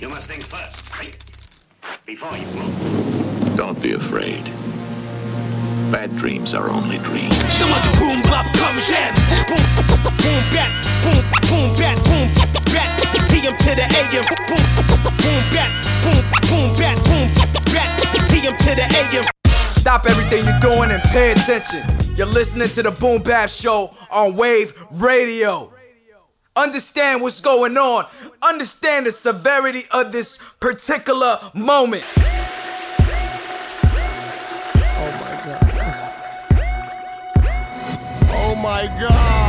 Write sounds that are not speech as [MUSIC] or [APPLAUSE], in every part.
You must think first, right? Before you move. Don't be afraid. Bad dreams are only dreams. boom bap comme j'aime. Boom boom bat boom boom bat boom bat. PM to the AM. Boom boom bat boom boom bat boom bat. PM to the AM. Stop everything you're doing and pay attention. You're listening to the Boom Bap Show on Wave Radio. Understand what's going on. Understand the severity of this particular moment. Oh my god. Oh Microphone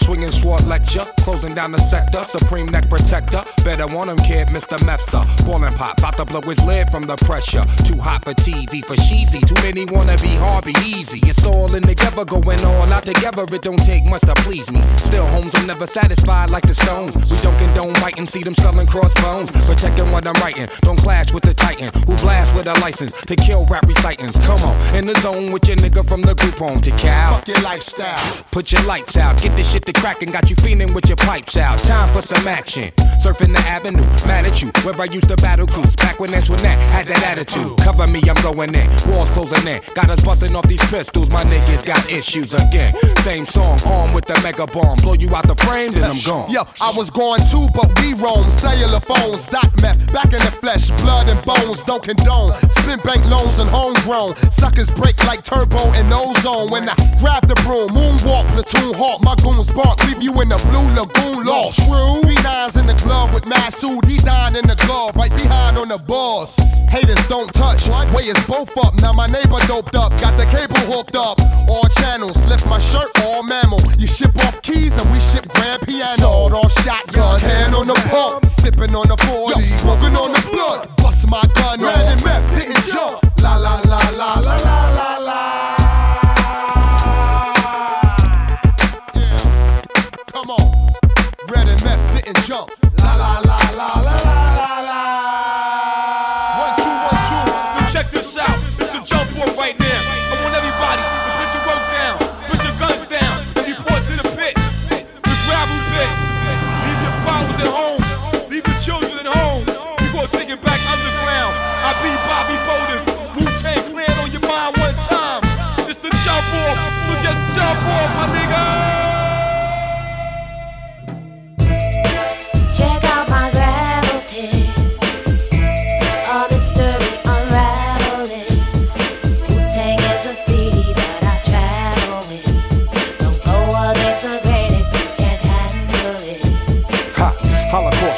swinging sword lecture, closing down the sector, supreme neck protector. Better want him, kid, Mr. Mepsa. Ballin' pop, about to blow his lid from the pressure. Too hot for TV, for cheesy. Too many wanna be hard, be easy. It's all in together, going all out together. It don't take much to please me. Still, homes, I'm never satisfied like the stones. We don't condone writing, see them selling crossbones. Protecting what I'm writing, don't clash with the titan who blast with a license to kill rap recitants. Come on, in the zone with your nigga from the group home to Cal. Fuck your lifestyle. Put your lights out, get this shit to crackin', got you feeling with your pipes out. Time for some action. Surfing the avenue, mad at you. Where I used to battle cruise, back when Antoinette had that attitude. Cover me, I'm going in. Walls closing in. Got us busting off these pistols, my niggas got issues again. Same song, armed with the mega bomb. Blow you out the frame, then I'm gone. Yo, I was going too, but we roam. Cellular phones, dot meth, back in the flesh, blood and bones, don't condone. Spin bank loans and homegrown. Suckers break like turbo and ozone. When I grab the broom, moonwalk, platoon hawk, my goons bark, leave you in the blue lagoon lost. True. B9's in the club with Masood, D down in the glove, right behind on the boss. Haters don't touch, way is both up. Now my neighbor doped up, got the cable hooked up. All channels, lift my shirt, all mammal. You ship off keys and we ship grand piano. Sawed off shotgun, hand on the pump, sipping on the 40, smoking on the blood. Bust my gun, ran and meth, didn't jump. La la la la la la.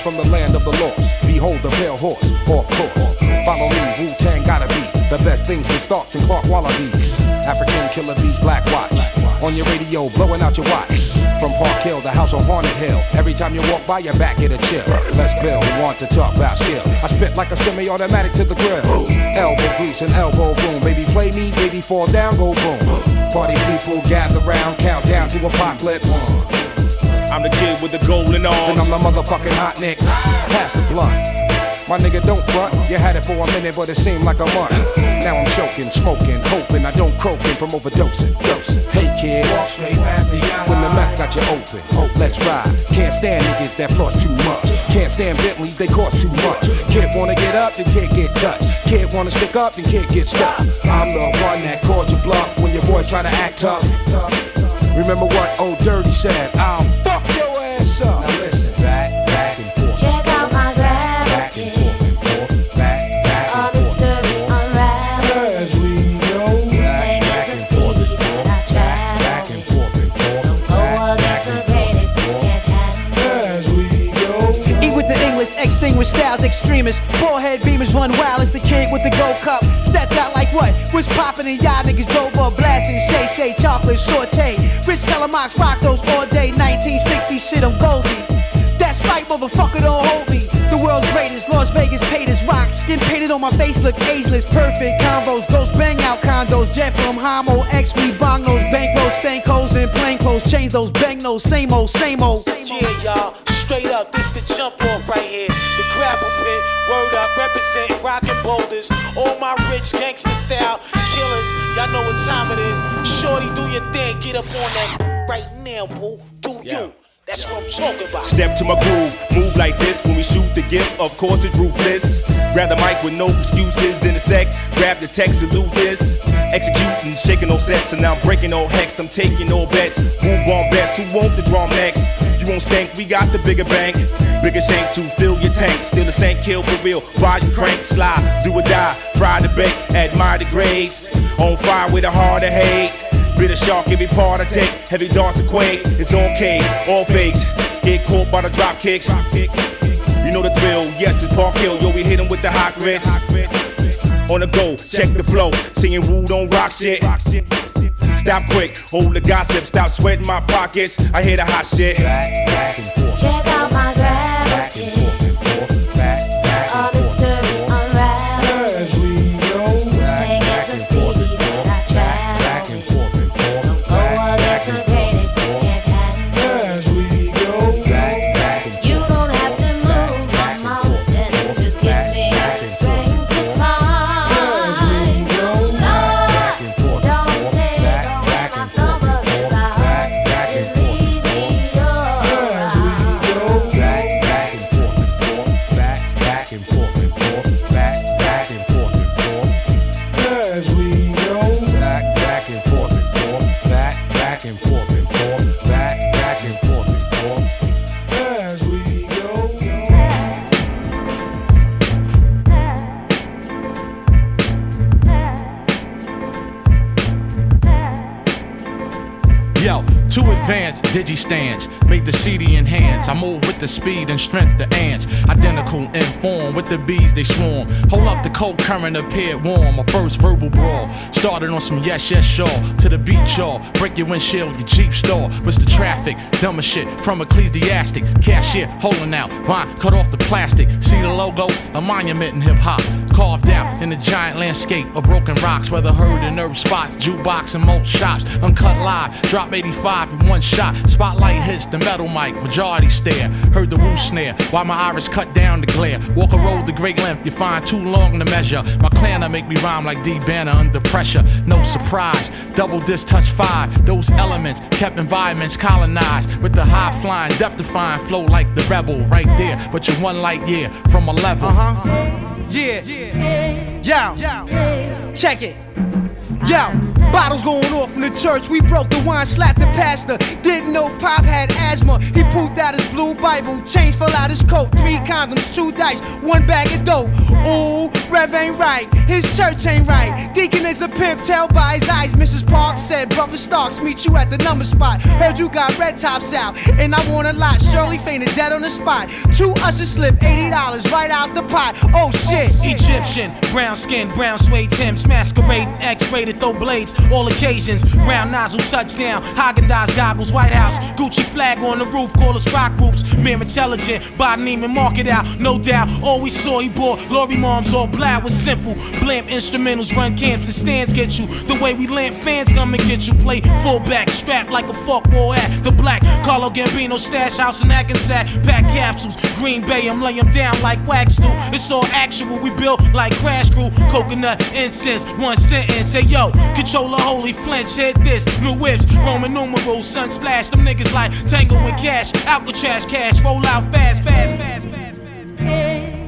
From the land of the lost. Behold the pale horse, off course. Follow me, Wu Tang gotta be the best things since Starks and Clark Wallabees. African killer bees, black watch. On your radio, blowing out your watch. From Park Hill, the house on Haunted Hill. Every time you walk by, your back get a chill. Let's build, want to talk about skill. I spit like a semi-automatic to the grill. Elbow grease and elbow boom. Baby, play me, baby, fall down, go boom. Party people gather round, countdown to apocalypse. I'm the kid with the golden Then I'm the motherfucking hot nicks. Pass the blunt. My nigga, don't front. You had it for a minute, but it seemed like a month. Now I'm choking, smoking, hoping I don't croaking from overdosing. Dosing. Hey kid, walk straight when the meth got you open, let's ride. Can't stand niggas that floss too much. Can't stand Bentleys, they cost too much. Kid wanna get up, then can't get touched. Kid wanna stick up, then can't get stuck. I'm the one that called you bluff when your boy try to act tough. Remember what old Dirty said? I'll fuck your up. Now listen, back, back and forth. Check out my gravel pit. All this story unraveling. As we go, Wu-Tang is a city that I travel with. Don't go against the grain if you can't handle it. as we go. Eat with the English, extinguish styles, extremists. Forehead beamers run wild as the kid with the gold cup. Stepped out like what? Was popping and y'all niggas drove up blasting. Shay Shay chocolate saute. Rich Calamox rock those all day. 1960 shit, I'm Goldie. That's right, motherfucker, don't hold me. The world's greatest, Las Vegas paid his rock. Skin painted on my face, look ageless. Perfect combos, ghost bang out condos. Jet from Homo, X, we bong those bankrolls, stank holes, and plain clothes. Change those bang those, same old, same old. Yeah, y'all, straight up, this the jump off right here. The gravel pit, word up, represent rockin' boulders. All my rich gangster style killers, y'all know what time it is. Shorty, do your thing, get up on that right now, boo. Do you? That's what I'm talking about. Step to my groove, move like this when we shoot the gift. Of course, it's ruthless. Grab the mic with no excuses in a sec. Grab the text, salute this. Executing, shaking no sets, and now I'm breaking no hex. I'm taking no bets. On bets. Who want the draw next? You won't stink, we got the bigger bank. Bigger shank to fill your tank. Still the same kill for real. Volume crank, slide, do or die. Fry the bait, admire the grades. On fire with a heart of hate. Bitter shark, every part I take. Heavy darts to quake. It's K, all fakes. Get caught by the drop kicks. You know the drill. Yes, it's Park Hill. Yo, we hit 'em with the hot grits. On the go, check the flow. Singing woo don't rock shit. Stop quick, hold the gossip. Stop sweating my pockets. I hear the hot shit. Check out my gravel digi stands. The CD enhance. I move with the speed and strength the ants. Identical in form with the bees they swarm. Hold up the cold current appeared warm. My first verbal brawl. Started on some yes, yes, sure. To the beat, y'all. Break your windshield, your Jeep stall. What's the traffic? Dumb as shit from ecclesiastic. Cashier holding out. Vine cut off the plastic. See the logo? A monument in hip hop. Carved out in a giant landscape of broken rocks. Whether heard in nerve spots, jukebox, and most shops. Uncut live. Drop 85 in one shot. Spotlight hits the metal mic. Majority stare. Heard the woo snare. While my iris cut down the glare. Walk a road the great length. You find too long to measure. My clanner make me rhyme like D Banner under pressure. No surprise. Double disc touch five. Those elements kept environments colonized. With the high flying, death defying flow like the rebel right there. But you're one light year from a level. Uh huh. Yeah. Yeah. Yo. Check it. Yo, bottles going off in the church. We broke the wine, slapped the pastor. Didn't know Pop had asthma. He pulled out his blue Bible, change fell out his coat. Three condoms, two dice, one bag of dope. Ooh, Rev ain't right. His church ain't right. Deacon is a pimp, tell by his eyes. Mrs. Parks said, Brother Starks, meet you at the number spot. Heard you got red tops out, and I want a lot. Shirley fainted dead on the spot. Two ushers slipped $80 right out the pot. Oh shit. Egyptian, brown skin, brown suede Timbs, masquerading, X-rated, throw blades, all occasions. Round nozzle, touchdown, Haagen Dazs goggles, White House, Gucci flag on the roof, call us rock groups. Mere intelligent, Neiman, mark it out, no doubt. All we saw, he bought Lori moms, all black was simple. Blimp instrumentals, run camps, the stands get you. The way we lamp fans come and get you. Play fullback, strapped like a fuck war at the black. Carlo Gambino stash house in Hackensack, pack capsules. Green Bay, I'm laying down like wax do. It's all actual, we built like Crash Crew. Coconut incense, one sentence. Say yo, control Lola Holy Flinch, hit this. New whips, Roman numerals, sun splash. Them niggas like Tango with Cash, Alcatraz cash, roll out fast, fast, fast, fast, fast. fast.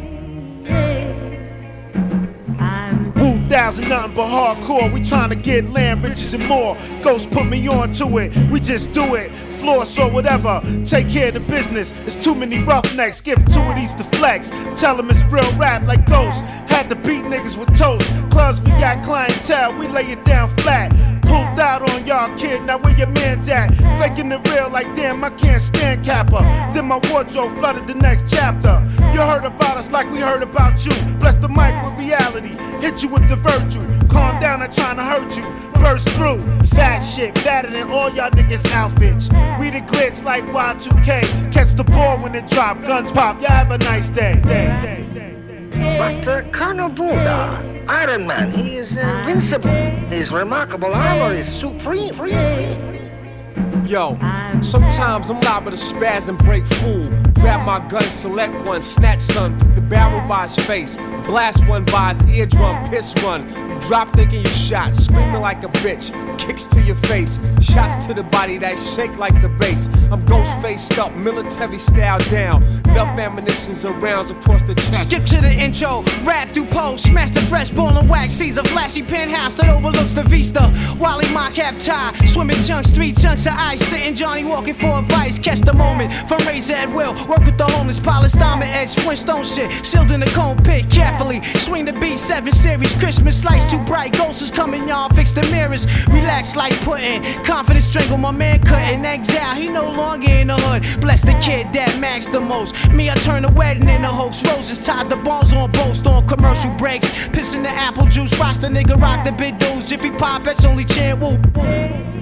2000 nothing but hardcore. We trying to get land, riches, and more. Ghost put me on to it, we just do it. Floors or whatever, take care of the business. It's too many roughnecks, give two of these to flex. Tell them it's real rap like ghosts. Had to beat niggas with toast. Clubs, we got clientele, we lay it down flat. Out on y'all, kid. Now where your man's at? Faking it real like damn, I can't stand Kappa. Then my wardrobe flooded the next chapter. You heard about us like we heard about you. Bless the mic with reality. Hit you with the virtue. Calm down, I'm trying to hurt you. Burst through. Fat shit, fatter than all y'all niggas' outfits. We the glitz like Y2K. Catch the ball when it drop. Guns pop. Y'all have a nice day. day, day, day. But uh, Colonel Buddha, Iron Man, he is invincible. His remarkable armor is supreme. Yo, sometimes I'm liable to spaz and break fool. Grab my gun, select one, snatch some, the barrel by his face, blast one by his eardrum, piss run. You drop thinking you shot, screaming like a bitch, kicks to your face, shots to the body that shake like the bass. I'm ghost faced up, military style down, enough ammunitions and rounds across the chest. Skip to the intro, rap through pose, smash the fresh ball and wax. Sees a flashy penthouse that overlooks the vista. Wally my cap tie, swimming chunks, three chunks of ice. Sitting Johnny walking for advice. Catch the moment razor at will. Work with the homeless, polish diamond edge, Flintstone shit. Sealed in the cone pit carefully. Swing the B7 series, Christmas lights too bright. Ghosts is coming, y'all. Fix the mirrors. Relax like pudding. Confident strangle my man cutting exile. He no longer in the hood. Bless the kid that max the most. Me, I turn the wedding into hoax. Roses tied the balls on boast on commercial breaks. Pissing the apple juice. Watch the nigga rock the big dudes. Jiffy pop, that's only chant. Woo, woo.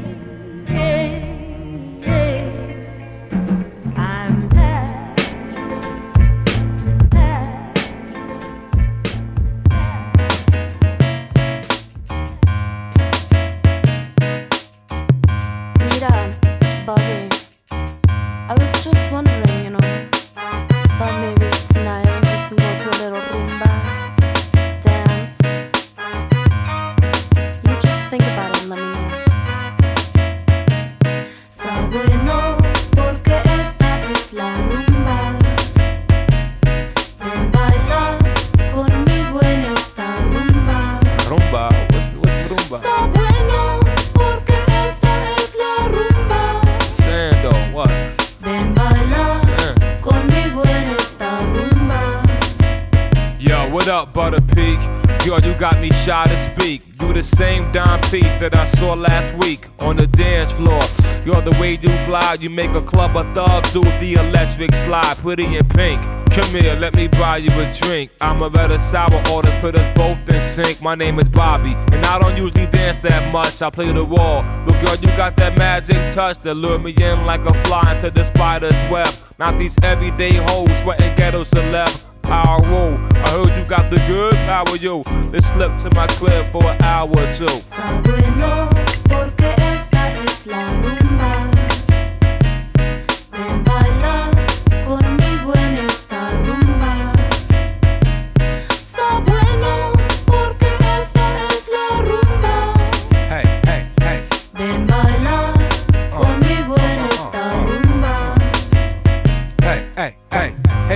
Way you make a club of thugs do the electric slide, pretty in pink. Come here, let me buy you a drink. I'm a better sour orders, put us both in sync. My name is Bobby, and I don't usually dance that much. I play the wall, but girl, you got that magic touch that lure me in like a fly into the spider's web. Not these everyday hoes sweating ghetto celeb. Power roll. I heard you got the good power, yo. Let's slip to my crib for an hour or two.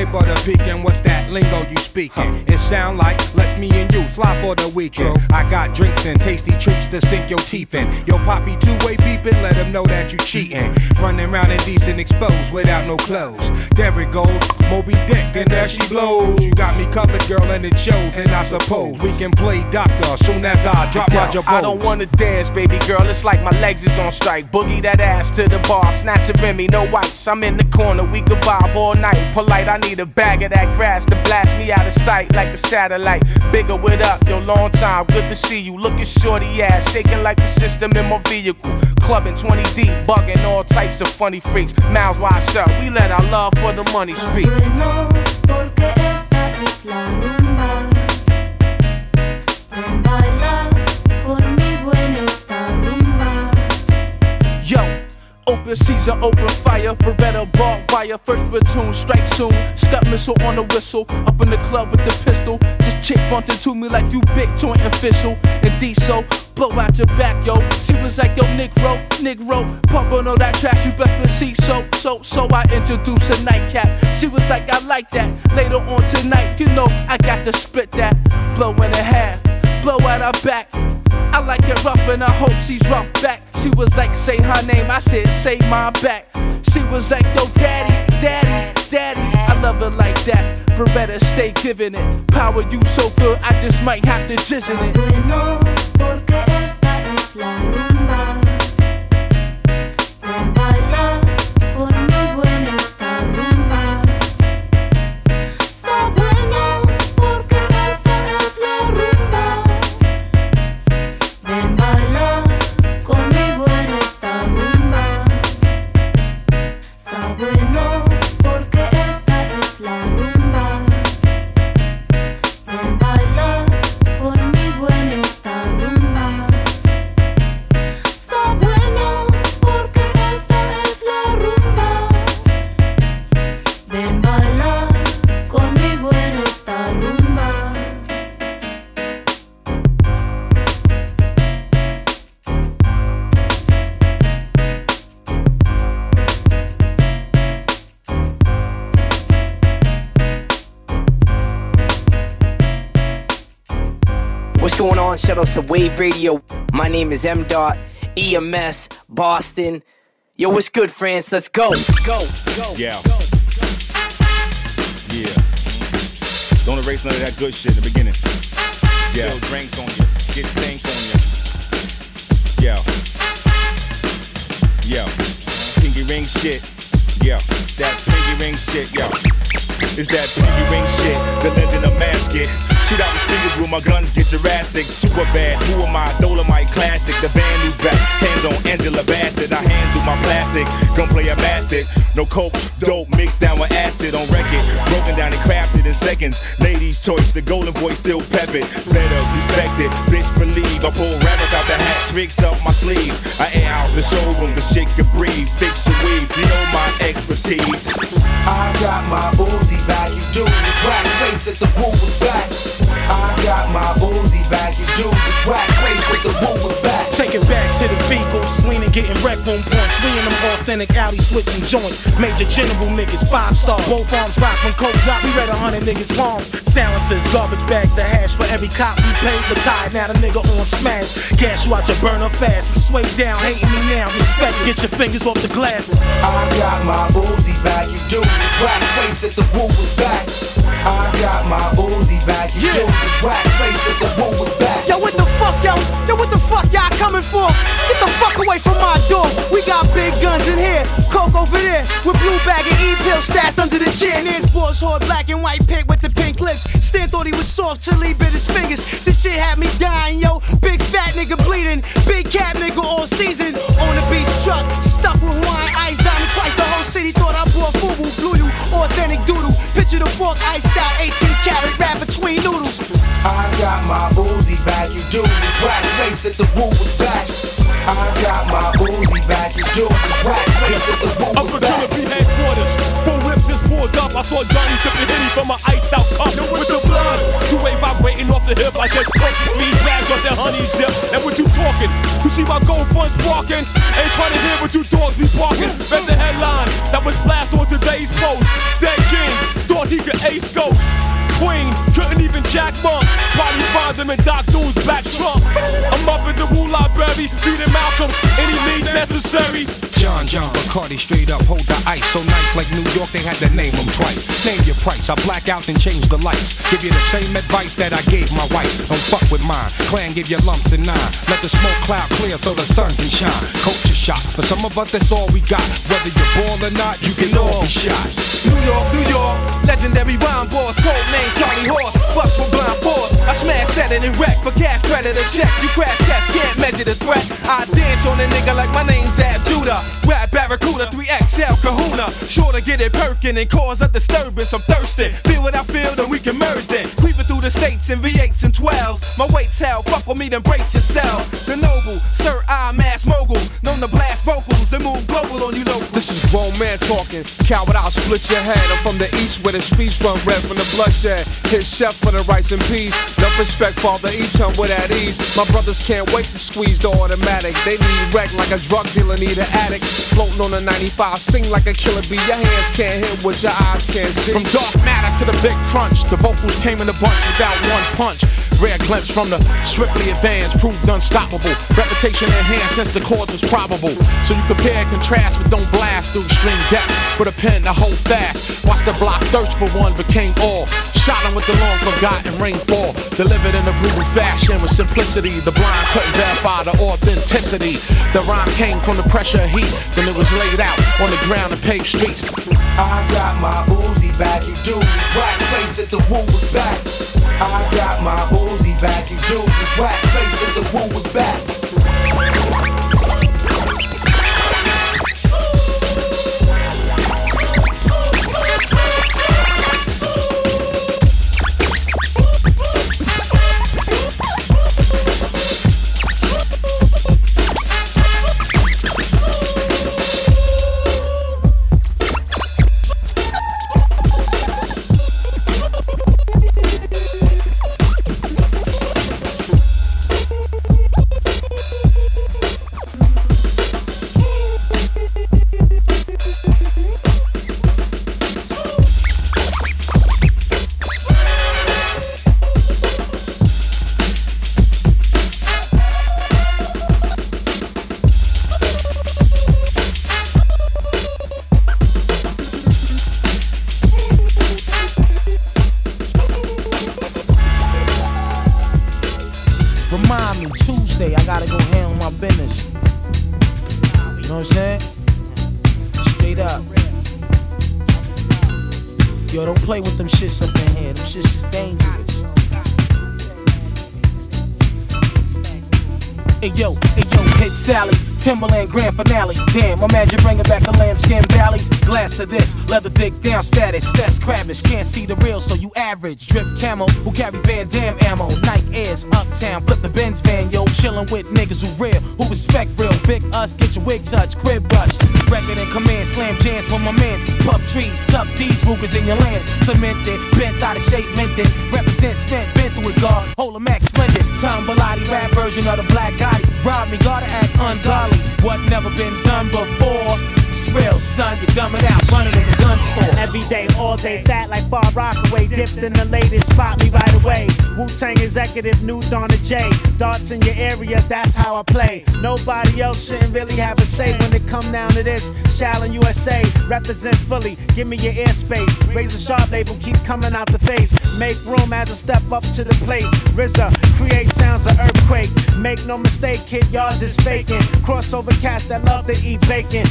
Hey, hey, butter pecan, what's that lingo you speaking? It sound like let's me and you slop for the weekend. I got drinks and tasty treats to sink your teeth in. Yo, poppy two-way beeping, let them know that you cheating. Running around indecent exposed without no clothes. There it goes, Moby Dick, and there she blows. You got me covered, girl, and it shows. And I suppose we can play doctor soon as I drop Roger I don't wanna dance, baby girl. It's like my legs is on strike. Boogie that ass to the bar, snatch a Remy, no whites. I'm in the corner, we can vibe all night. Polite, I need a bag of that grass to blast me out of sight like a satellite. Bigger with up, yo, long time, good to see you. Looking shorty ass, shaking like the system in my vehicle. Clubbing 20 deep, bugging all types of funny freaks. Mouths wide shut, we let our love for the money speak. Open season, open fire, Beretta barbed wire, first platoon, strike soon. Scott missile on the whistle, up in the club with the pistol. This chick bumped into me like you big joint official. And diesel, blow out your back, yo. She was like, yo, Negro, Negro, pump on all that trash, you best believe so, so, so I introduced a nightcap. She was like, I like that. Later on tonight, you know, I got to spit that. Blow in a half, blow at her back. I like it rough and I hope she's rough back. She was like, say her name, I said, say my back. She was like, yo, daddy, daddy, daddy. I love it like that. Beretta, stay giving it. Power you so good, I just might have to jizz in it. Going on? Shout out to Wave Radio. My name is M. Dot EMS Boston. Yo, what's good, France? Let's go. Go. Go. Yeah. go Yeah. Don't erase none of that good shit in the beginning. Yeah. Spill drinks on you. Get stank on you. Yeah. Yeah. Pinky ring shit. Yeah. That pinky ring shit. Yeah. It's that pinky ring shit. The legend of Masket. Shoot out the speakers with my guns, get Jurassic. Super bad. Who am I? Dolomite classic. The band who's back. Hands on Angela Bassett. I handle my plastic. Gunplay a bastard. No coke, dope mixed down with acid on record. Broken down and crafted in seconds. Ladies' choice. The golden boy still pep it. Better respect it. Bitch believe. I pull rabbits out the hat. Tricks up my sleeve. I air out the showroom. Cause shit can breathe. Fix your weave. You know my expertise. I got my boozy back, you dudes is whack face at the woo was back. I got my boozy back, you dudes is whack face at the woo was back. Take it back to the vehicles, leaning, getting wreck room points. We in them authentic alley switching joints. Major general niggas, five stars. Both arms rock when coke drop. We read a hundred niggas' palms. Silencers, garbage bags of hash for every cop we paid. Retired now, the nigga on smash. Gas you out your burner fast. Sway down, hating me now. Respect, get your fingers off the glass. I got my boozy back, you dudes is whack face at the woo was back. I got my boozy back, you is whack face at the woo was back. Yo, what the fuck, yo? Yo, what the fuck y'all coming for? Get the fuck away from my door. We got big guns in here, coke over there, with blue bag and E-pill stashed under the chair. And there's boys hard black and white pig with the pink lips. Stan thought he was soft till he bit his fingers. This shit had me dying, yo. Big fat nigga bleeding, big cat nigga all season. On the beach truck, stuck with wine, ice diamond twice. The whole city thought I brought FUBU, blew you, authentic doodle. Picture the fork, iced out, 18 carat wrap between noodles. I got my boozy back, you dudes is whack face at the woo was back. I got my boozy back, you dudes is whack face at the woo Up was for Killer back. B headquarters. Four whips just pulled up. I saw Johnny sipping Henny from an iced out cup with the blood. Two way vibrating off the hip. I said, "Fuck you, three drags off that honey dip. And what you talking? You see my gold fun sparking? Ain't trying to hear what you dogs be barking. Read the headline that was blast on today's post. Dead King thought he could ace ghosts. Queen couldn't even jack monk. Body find them in Doc Dool's back trunk. I'm up in the Wu Library, reading Malcolm's. Any means necessary. John John Bacardi straight up hold the ice so nice like New York they had to name them twice. Name your price, I black out and change the lights. Give you the same advice that I gave my wife. Don't fuck with mine. Clan give you lumps and nine. Let the smoke cloud clear so the sun can shine. Culture shot. For some of us that's all we got. Whether you ball or not, you can all be shot. New York, New York, legendary rhyme boss, code name Charlie Horse, bust with blind force. I smash, set it and wreck, for cash credit a check. You crash test, can't measure the threat. I dance on a nigga like my name's Zab Judah. Rap Barracuda, 3XL Kahuna. Sure to get it perking and cause a disturbance. I'm thirsty. Feel what I feel, then we can merge then. Creeping through the states in V8s and 12s. My weight's hell, fuck with me, then brace yourself. The noble, Sir I'm Mass Mogul, known to blast vocals and move global on you local. This is grown man talking. Coward, I'll split your head. I'm from the east where the streets run red from the bloodshed. Hit chef for the rice and peas. No respect, father, him with at ease. My brothers can't wait to squeeze the automatic. They need wreck like a drug dealer need an addict. Floating on a 95, sting like a killer bee. Your hands can't hit what your eyes can't see. From dark matter to the big crunch, the vocals came in a bunch without one punch. Rare glimpse from the swiftly advanced, proved unstoppable. Reputation enhanced since the cause was probable. So you compare and contrast, but don't blast through extreme depth. With a pen to hold fast. Watch the block thirst for one, became all. Shot him with the long forgotten rainfall. Delivered in a brutal fashion with simplicity. The blind couldn't verify the authenticity. The rhyme came from the pressure of heat. Then it was laid out on the ground and paved streets. I got my boozy back, you dudes is face at the woo was back. I got my boozy back, you dudes is whack face at the woo was back. Timberland grand finale. Damn, imagine bringing back the lambskin valleys. Glass of this, leather dick down status. That's crabbish, can't see the real, so you average. Drip camo, who carry Van Damme ammo. Nike airs, uptown, flip the Benz van, yo. Chillin' with niggas who real, who respect real. Big us, get your wig touch, crib rush. Record in command, slam jams for my mans. Puff trees, tuck these Rugers in your lands. Cemented, bent out of shape, minted. Represent spent, been through it, God. Hold a max, splendid. Tom Bilotti, rap version of the Black Gotti. Rob me, gotta act ungodly. What never been done before. Real, son, you dumb it out, running in the gun store. Every day, all day, fat like Far Rockaway. Dipped in the latest, spot me right away. Wu Tang executive, new Donna J. Darts in your area, that's how I play. Nobody else shouldn't really have a say when it come down to this. Shaolin USA, represent fully, give me your airspace. Raise a sharp label, keep coming out the face. Make room as I step up to the plate. RZA, create sounds of earthquake. Make no mistake, kid, y'all just faking. Crossover cats that love to eat bacon.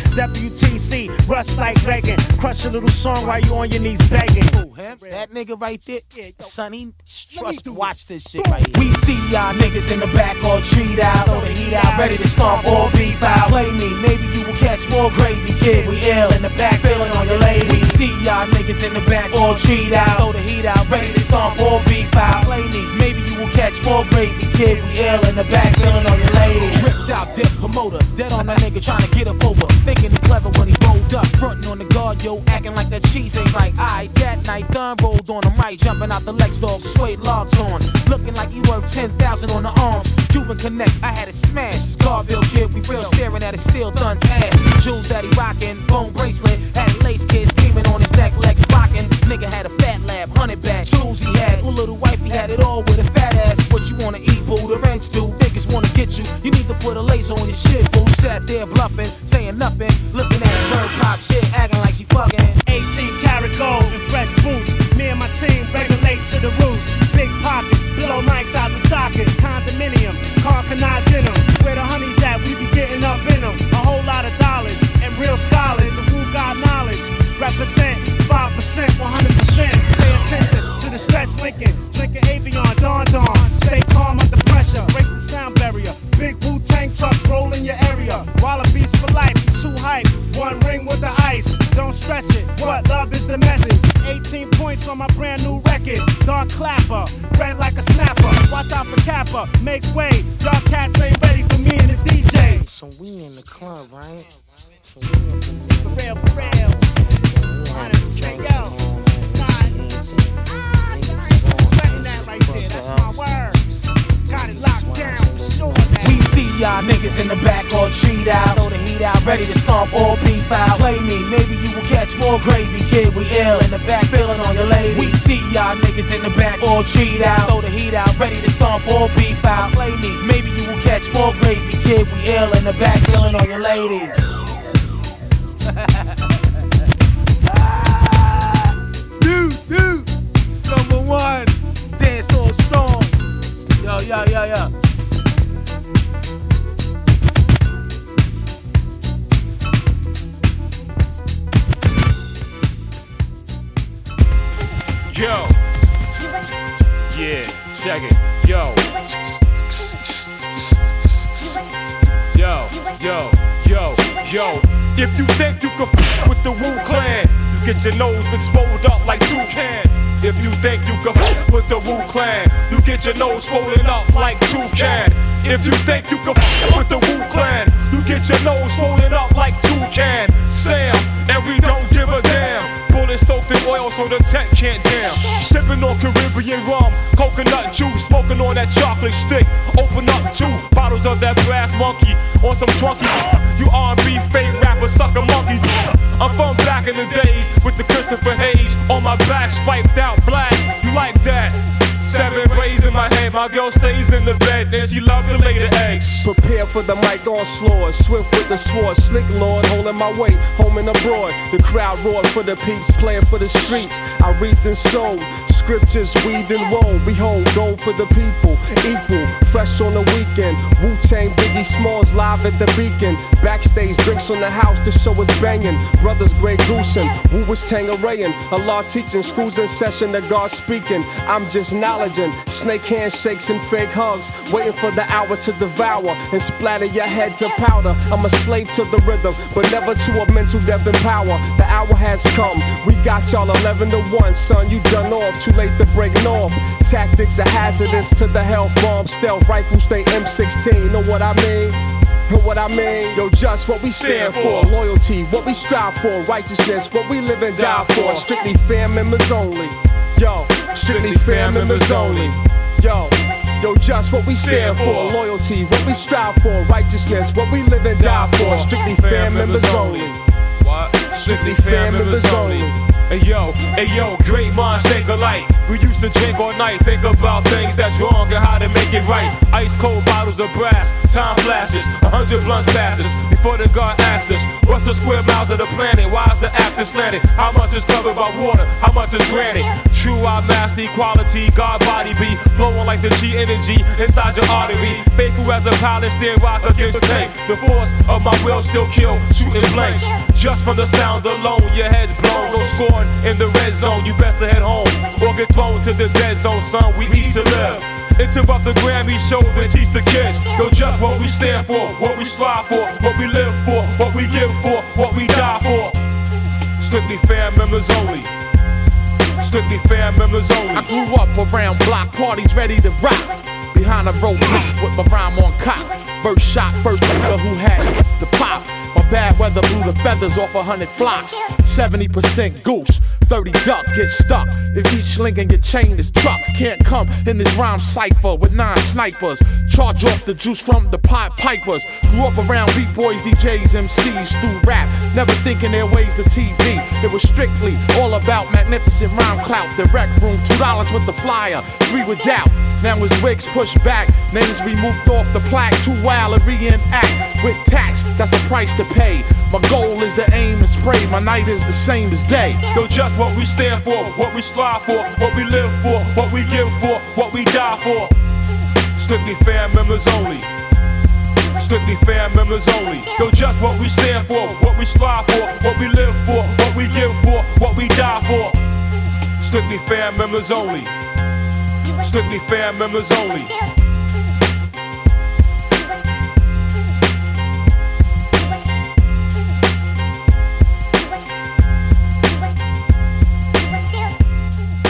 WTC, rush like Reagan. Crush a little song while you on your knees begging. Who, him? That nigga right there? Sonny, trust watch this shit right here. We see y'all niggas in the back all treat out. Throw the heat out, ready to stomp all beef out. Play me, maybe you will catch more gravy, kid. We ill in the back, feeling on your lady. See y'all niggas in the back all treat out. Throw the heat out, ready to stomp all beef out. Play me, maybe you will catch more gravy, kid. We ill in the back, feeling on your lady. Dripped out, dip promoter, dead on that nigga trying to get up over. Thinking he clever when he rolled up, frontin' on the guard, yo, acting like that cheese ain't like I. That night, done rolled on him right, jumping out the Lex dog, suede logs on, looking like he worth ten thousand on the arms. Cuban Connect, I had it smashed. Scarville kid, we real staring at his steel thun's ass. Jewels that he rockin', bone bracelet, had lace kid screaming on his neck, legs locking. Nigga had a fat lab, hundred back. Tools he had, ooh little he had it all with a fat ass. What you wanna eat, boo? The rents do. Niggas wanna get you, you need to put a lace on your shit, boo. Sat there bluffing, saying nothing, looking at bird pop shit, acting like she fucking. 18 karat gold and fresh boots. Me and my team regulate to the roots. Big pockets, blow mics out the sockets. Condominium, car canal denim. Where the honey's at, we be getting up in them. A whole lot of dollars and real scholars. Represent 5%, 100%. Pay attention to the stretch Lincoln. Lincoln Avion, Don Don. Stay calm under pressure. Break the sound barrier. Big Wu Tang trucks roll in your area. Wallabees for life, too hype. One ring with the ice. Don't stress it. What love is the message? 18 points on my brand new record. Dark clapper, red like a snapper. Watch out for Kappa. Make way. Y'all cats ain't ready for me and the DJ. So we in the club, right? So For real, for real. Y'all niggas in the back all treat out. Throw the heat out, ready to stomp all beef out. Play me, maybe you will catch more gravy, kid. We ill in the back, feeling on your lady. We see y'all niggas in the back all treat out. Throw the heat out, ready to stomp all beef out. Play me, maybe you will catch more gravy, kid. We ill in the back, feeling on your lady. [LAUGHS] Dude, dude, number one, dance all strong. Yo, yo, yo, yo. Yo. Yeah, check it. Yo. Yo, yo, yo, yo. If you think you can f with the Wu Clan, you get your nose swelled up like toucan. If you think you can f with the Wu Clan, you get your nose swollen up like toucan. If you think you can f with the Wu Clan, you get your nose swollen up like toucan. Sam, and we don't give a damn. Bullet soaked in oil so the tent can't jam. Sipping on Caribbean rum, coconut juice, smoking on that chocolate stick. Open up two bottles of that brass monkey on some trunky. You R&B fake rapper sucker monkeys. I'm from back in the days with the Christopher Hayes on my back, striped out black. You like that? Seven rays in my head, my girl stays in the bed, and she love to lay the eggs. Prepare for the mic onslaught, swift with the sword, slick lord, holding my weight, home and abroad. The crowd roared for the peeps, playing for the streets. I reaped and sowed, scriptures weaved in woe. Behold, gold for the people, equal, fresh on the weekend. Wu Tang, Biggie Smalls live at the beacon. Backstage drinks on the house, the show is banging. Brothers Grey Goose and Wu was Tangarayan. Allah teaching, schools in session, the God speaking. I'm just knowledging, snake handshakes and fake hugs. Waiting for the hour to devour and splatter your head to powder. I'm a slave to the rhythm, but never to a mental death and power. The hour has come. We got y'all 11 to 1, son. You done off, too late to break north. Tactics are hazardous to the health bomb. Stealth rifle stay M16. Know what I mean? Know what I mean? Yo, just what we stand for. Loyalty, what we strive for. Righteousness, what we live and die for. Strictly fam members only. Yo, strictly fam members only. Yo, yo, just what we stand for. Loyalty, what we strive for. Righteousness, what we live and die for. Strictly fam members only. What? Strictly fam members only. Hey yo, hey yo, great minds think alike. We used to drink all night, think about things that's wrong and how to make it right. Ice cold bottles of brass, time flashes, a hundred blunts passes before the asks us, What's the square miles of the planet? Why is the after slanted? How much is covered by water? How much is granted? True, I master equality, God body be flowing like the G energy inside your artery. Faithful as a pilot, stand rock against the tank. The force of my will still kill, shooting blanks. Just from the sound alone, your head's blown. No scoring in the red zone, you best to head home or get thrown to the dead zone, son. We need to live. Interrupt the Grammy show and teach the kids. Yo, just what we stand for, what we strive for, what we live for, what we give for, what we die for. Strictly fair members only. Strictly fair members only. I grew up around block parties ready to rock. Behind a roadblock with my rhyme on cop. First shot, first nigga who had the pop. My bad weather blew the feathers off a hundred flocks. 70% goose. 30 duck, get stuck. If each link in your chain is truck, can't come in this rhyme cipher with nine snipers. Charge off the juice from the pot pipers. Grew up around beat boys, DJs, MCs through rap, never thinking their ways to TV. It was strictly all about magnificent rhyme clout. The rec room, two dollars with the flyer, three with doubt. Now his wigs pushed back, names removed off the plaque. Too wild to reenact with tax. That's the price to pay. My goal is to aim and spray. My night is the same as day. Yo, just what we stand for, what we strive for, what we live for, what we give for, what we die for. Strictly fair members only. Strictly fair members only. Yo, just what we stand for, what we strive for, what we live for, what we give for, what we die for. Strictly fair members only. Strictly fair members only.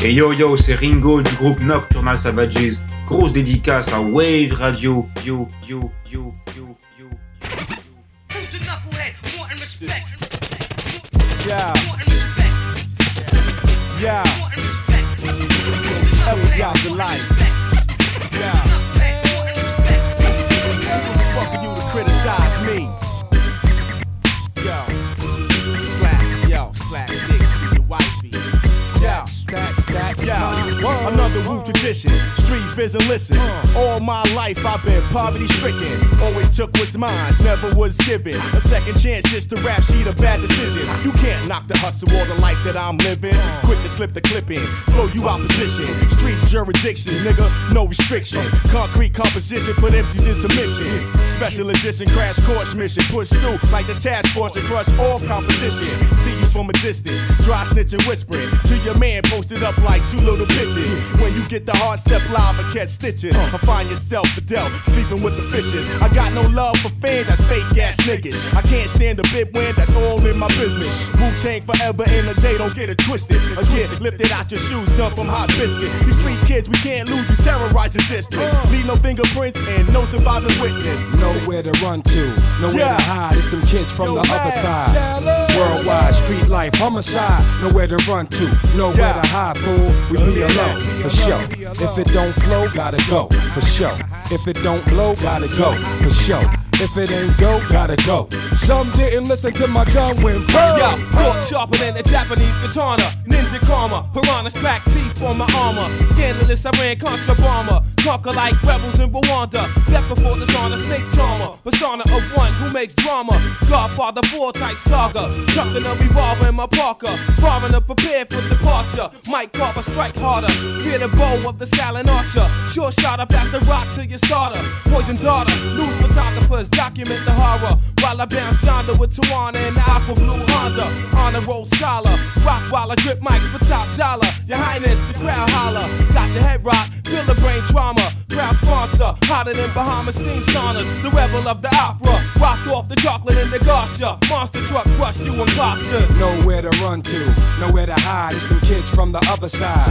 Et yo yo, c'est Ringo du groupe Nocturnal Savages. Grosse dédicace à Wave Radio. Yo yo yo yo yo. Yeah. Yeah. Life. Yeah. Yeah. Tradition. Street vision, listen. Uh. All my life I've been poverty stricken. Always took what's mine, never was given. A second chance just to rap sheet a bad decision. You can't knock the hustle or the life that I'm living. Uh. Quick to slip the clip in, blow you out position. Street jurisdiction, nigga, no restriction. Concrete composition, put MCs in submission. Special edition crash course mission, push through like the task force to crush all competition. See you from a distance, dry snitching, whispering to your man posted up like two little bitches. When you get the hard step live and catch stitches, I find yourself Fidel sleeping with the fishes. I got no love for fans, that's fake ass niggas. I can't stand a bit when that's all in my business. Wu Tang forever in a day, don't get it twisted. Get lifted out your shoes, jump from hot biscuit. These street kids, we can't lose, you terrorize the district. Leave no fingerprints and no surviving witness. Nowhere to run to, nowhere Yeah. to hide. It's them kids from Yo, the other side. Shaolin. Worldwide street life, homicide. Nowhere to run to, nowhere Yeah. to hide, fool. We be alone, for sure. If it don't flow, gotta go, for sure. If it don't blow, gotta go, for sure. If it ain't go, gotta go. Some didn't listen to my gun when Yo, thought sharper than a Japanese katana. Ninja karma, piranhas crack teeth on my armor. Scandalous, I ran contra bomber. Conquer like rebels in Rwanda. Death before dishonor, snake charmer. Persona of one who makes drama. Godfather 4 type saga. Chucking a revolver in my Parker. Foreigner prepared for departure. Mike Carver strike harder. Fear the bow of the silent archer. Sure shot up past the rock to your starter. Poison daughter. News photographers document the horror. While I bounce yonder with Tawana and the aqua blue Honda. Honor roll scholar. Rock while I grip mics for top dollar. Your highness, the crowd holler. Got your head rock. Feel the brain trauma. Crowd sponsor. Hotter than Bahamas steam saunas. The rebel of the opera. Rocked off the chocolate and the Garcia. Monster truck crush you imposters. Nowhere to run to, nowhere to hide. It's them kids from the other side.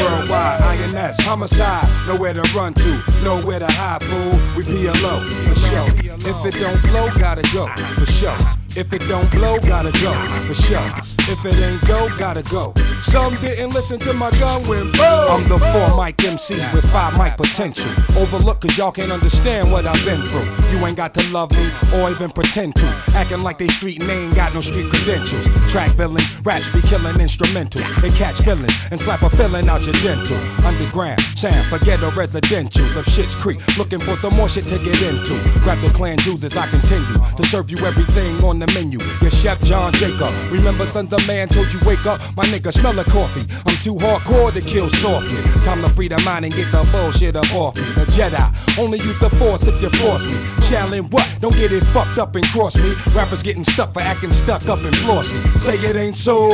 Worldwide, INS, homicide. Nowhere to run to, nowhere to hide, fool. We PLO, for sure. If it don't flow, gotta go, for sure. If it don't blow, gotta go, for sure. If it ain't go, gotta go. Some didn't listen to my gun when boom. I'm the four oh. mic MC with five mic potential. Overlook cause y'all can't understand what I've been through. You ain't got to love me or even pretend to. Acting like they street and they ain't got no street credentials. Track villains, raps be killing instrumental. They catch feelings and slap a feeling out your dental. Underground, Sam, forget the residentials of Shit's Creek. Looking for some more shit to get into. Grab the clan juice as I continue to serve you everything on the menu. Your chef John Jacob. Remember, sons of man told you wake up, my nigga smell the coffee. I'm too hardcore to kill softly. Time to free the mind and get the bullshit up off me. The Jedi only use the force if you force me. Shaolin what? Don't get it fucked up and cross me. Rappers getting stuck for acting stuck up and flossy. Say it ain't so.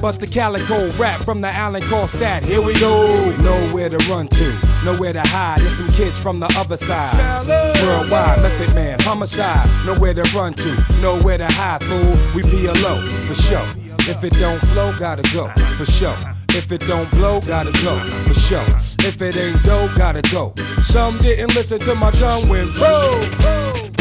Bust the calico rap from the Allen call stat. Here we go. Nowhere to run to, nowhere to hide. It's them kids from the other side. Worldwide, Method Man, homicide. Nowhere to run to, nowhere to hide, fool. We PLO, for sure. If it don't flow, gotta go, for sure. If it don't blow, gotta go, for sure. If it ain't dope, gotta go. Some didn't listen to my tongue when boom. Yeah.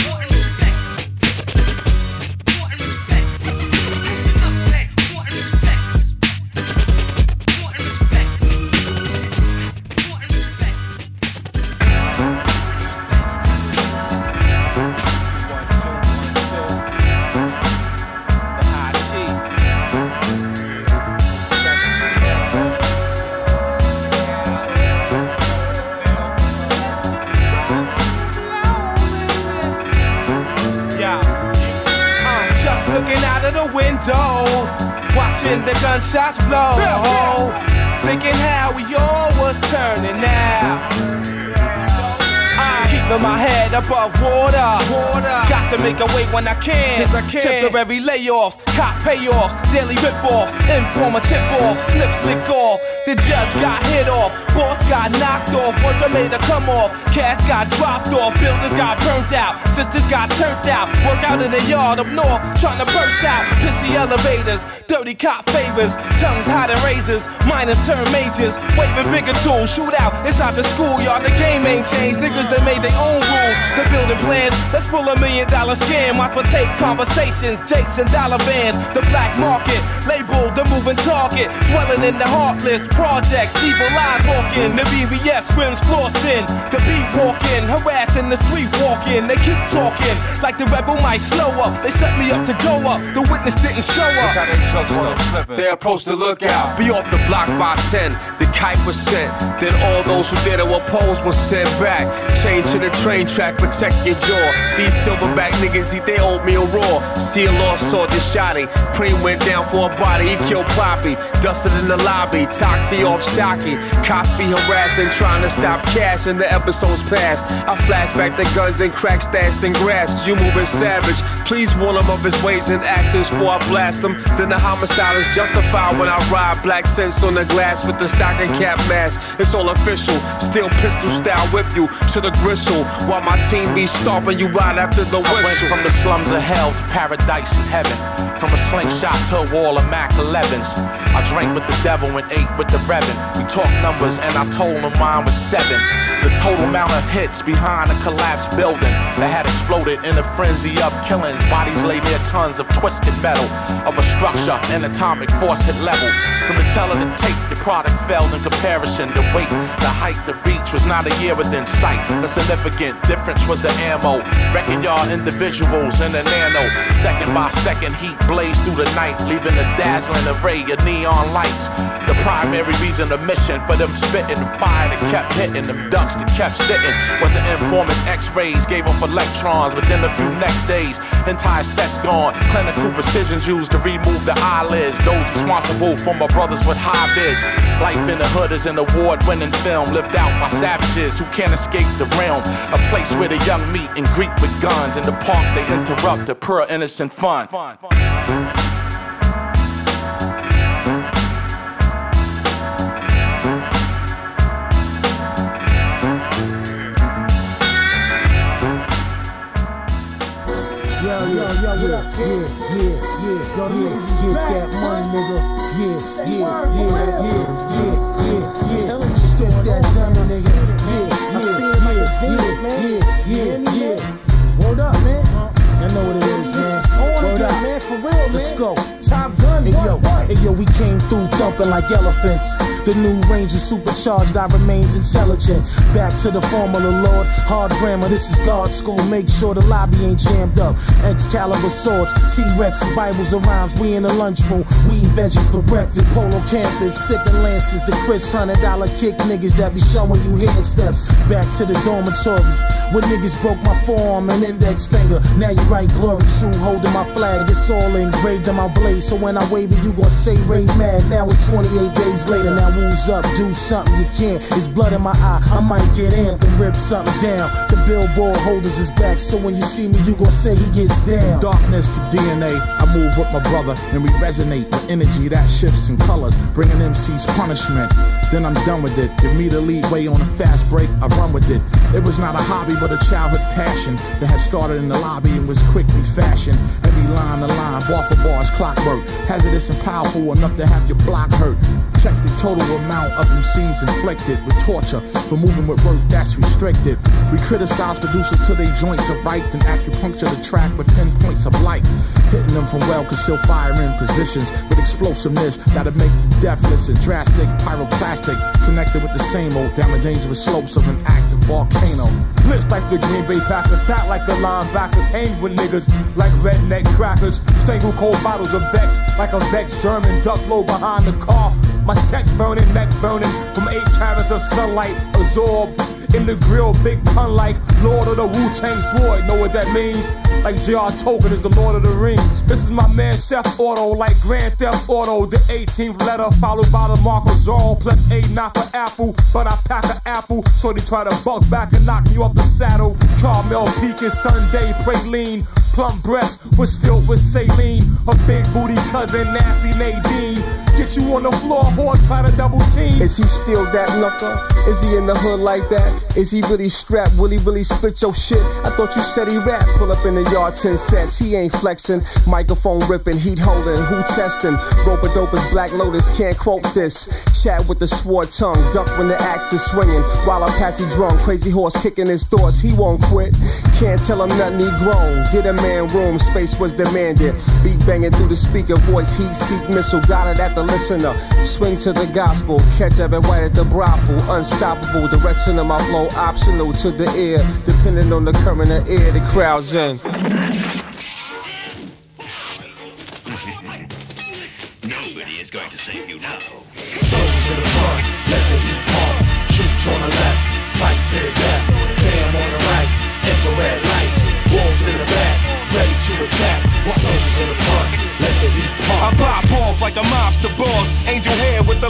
Window, watching the gunshots blow. Thinking how we all was turning now. Keeping my head above water. water. Got to make a way when I can. Cause I can. Temporary layoffs, cop payoffs, daily rip-offs, informer tip-offs, clips lick off. The judge got hit off, boss got knocked off, worker made a come off, cash got dropped off, buildings got burnt out, sisters got turned out, work out in the yard up north, trying to burst out, pissy elevators, dirty cop favors, tongues and razors, minors turn majors, waving bigger tools, shoot out inside the schoolyard, the game ain't changed, niggas that made their own rules, the building plans, let's pull a million dollar scam, watch for tape conversations, jakes and dollar bands, the black market, labeled the moving target, dwelling in the heartless projects, evil eyes hawking, the BBS swims flossing, the beat walking, harassing the street walking, they keep talking, like the rebel might slow up, they set me up to go up, the witness didn't show up. They approached the lookout. Be off the block by 10. The kite was sent. Then all those who to oppose were sent back. Chain to the train track, protect your jaw. These silverback niggas eat their oatmeal raw. See a lost saw the shotty. Preem went down for a body, he killed Poppy. Dusted in the lobby, Toxie off Shocky. Cosby harassing, trying to stop cash in the episodes past. I flashback the guns and crack stashed in grass. You moving savage. Please warn him of his ways and actions before I blast him. Then the homicide is justified when I ride black tints on the glass with the stocking cap mask. It's all official. Still pistol style whip you to the gristle while my team be stomping you right after the whistle. I went from the slums of hell to paradise and heaven. From a slingshot to a wall of Mac 11s. I drank with the devil and ate with the Reverend. We talked numbers and I told him mine was seven. The total amount of hits behind a collapsed building that had exploded in a frenzy of killings. Bodies lay near tons of twisted metal of a structure and atomic force hit level. From the teller to tape, the product failed in comparison. The weight, the height, the reach was not a year within sight. The significant difference was the ammo. Wrecking y'all individuals in a nano. Second by second, heat blazed through the night, leaving a dazzling array of neon lights. The primary reason, the mission for them spitting the fire that kept hitting them ducks that kept sitting. Was an informant's x-rays, gave off electrons within a few next days. Entire sets gone, clinical precisions used to remove the eyelids. Those responsible for my brothers with high bids. Life in the hood is an award-winning film lived out by savages who can't escape the realm. A place where the young meet and greet with guns. In the park they interrupt the pure innocent fun. Yo, yo, yo, what up, yeah, yeah, yeah, yo, yeah, get that money, nigga. Yeah, yeah, yeah, yeah, yeah, yeah, yeah. Strip that dummy, nigga. Yeah, yeah, yeah, yeah, yeah, yeah. Word up, man. I know what it is, man. Word up, man, for real, man. Let's go. Top gun, hey, yo, hey, yo, we came through thumping like elephants. The new Ranger supercharged, I remains intelligent. Back to the formula, Lord. Hard grammar, this is God school. Make sure the lobby ain't jammed up. Excalibur swords, T-Rex, Bibles and rhymes. We in the lunchroom. We eat veggies for breakfast. Polo campus, sipping lances. The Chris hundred dollar kick niggas that be showing you hand steps. Back to the dormitory. When niggas broke my forearm and index finger. Now you write glory true, holding my flag. It's all engraved in my blade. So when I wave it, you gon' say Ray mad. Now it's 28 days later. Now who's up, do something you can't. It's blood in my eye. I might get amped and rip something down. The billboard holders is back. So when you see me, you gon' say he gets down. Darkness to DNA, I move with my brother and we resonate with energy that shifts in colors, bringing MC's punishment. Then I'm done with it. Give me the lead way on a fast break, I run with it. It was not a hobby, but a childhood passion that had started in the lobby and was quickly fashioned. Every line to line, bar for bars, clockwork. Hazardous and powerful enough to have your block hurt. Check the total amount of MCs inflicted with torture for moving with work that's restricted. We criticize producers till they joints are right, then acupuncture the track with pinpoints of light. Hitting them from well concealed firing positions with explosiveness that'll make the deathless and drastic pyroclastic connected with the same old down the dangerous slopes of an active volcano. Blitz like the Green Bay Packers, sat like the linebackers, hang with niggas like redneck crackers, strangle cold bottles of Beck's like a Vex German, duck low behind the car. My tech burning, neck burning from eight carats of sunlight absorbed in the grill, big pun like Lord of the Wu Tang Sword. Know what that means? Like J.R. Tolkien is the Lord of the Rings. This is my man Chef Auto, like Grand Theft Auto. The 18th letter followed by the mark of Zorro, plus eight not for Apple, but I pack an apple. So they try to buck back and knock me off the saddle. Caramel pecan sundae, praline, plump breast was filled with saline. A big booty cousin, nasty Nadine. Get you on the floor, whore, try to double team. Is he still that knucker? Is he in the hood like that? Is he really strapped? Will he really split your shit? I thought you said he rap. Pull up in the yard, 10 sets. He ain't flexing. Microphone ripping, heat holding. Who testing? Rope dope Black Lotus. Can't quote this. Chat with the sword tongue. Duck when the axe is swinging. While Apache drum. Crazy horse kicking his thoughts. He won't quit. Can't tell him nothing he grown. Get a man room. Space was demanded. Beat banging through the speaker. Voice heat seek missile. Got it at the listener. Swing to the gospel. Catch Evan White at the brothel. Unstoppable. Direction of my flow optional to the ear. Depending on the current of air the crowd's in. Nobody is going to save you now. Soldiers in the front, let the heat pump. Troops on the left, fight to the death.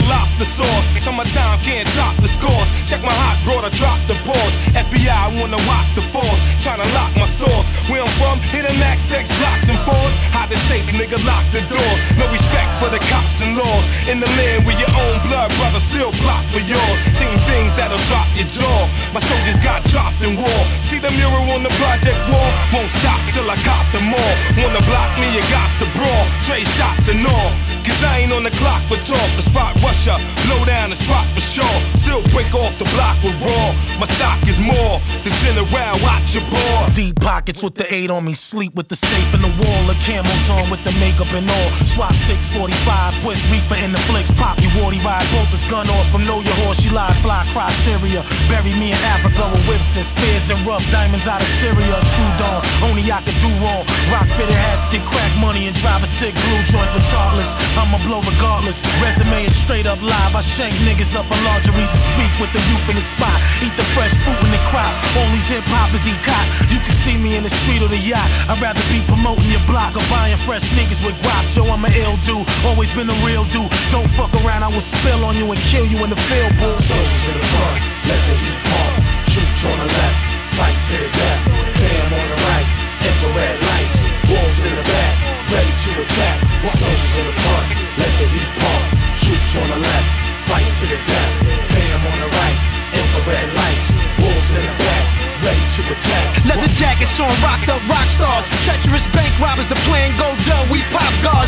Lobster sauce. Summertime can't top the scores. Check my hot broad, I drop the pause. FBI wanna watch the force. Tryna lock my source. Where I'm from, hit a max text blocks and fours. Hide the safe, nigga, lock the door. No respect for the cops and laws. In the land where your own blood brother still block for yours. Seen things that'll drop your jaw. My soldiers got dropped in war. See the mural on the project wall? Won't stop till I cop them all. Wanna block me, you got to brawl. Trade shots and all. Cause I ain't on the clock for talk. The spot rusher, blow down the spot for sure. Still break off the block with raw. My stock is more than 10 around, watch your boy. Deep pockets with the eight on me, sleep with the safe in the wall. The camels on with the makeup and all. Swap 645, Swiss Reaper in the flicks, pop you warty ride, bolt this gun off from Know Your Horse. She fly block Syria. Bury me in Africa with whips and spears and rough diamonds out of Syria. True dawn, only I could do wrong. Rock fitted hats, get crack money, and drive a sick blue joint regardless. I'ma blow regardless. Resume is straight up live. I shank niggas up for lingeries and speak with the youth in the spot. Eat the fresh fruit in the crop. All these hip hoppers eat cot. You can see me in the street or the yacht. I'd rather be promoting your block or buying fresh sneakers with guaps. Yo, I'm an ill dude. Always been a real dude. Don't fuck around, I will spill on you and kill you in the field, boo. Soldiers in the front, let the heat pump. Troops on the left, fight to the death. Fam on the right, infrared lights. Wolves in the back, ready to attack. Soldiers in the front, let the heat pump. Troops on the left, fight to the death. Fam on the right, infrared lights. Wolves in the back, ready to attack. Leather jackets on, rocked up rock stars. Treacherous bank robbers, the plan go dull. We pop guards,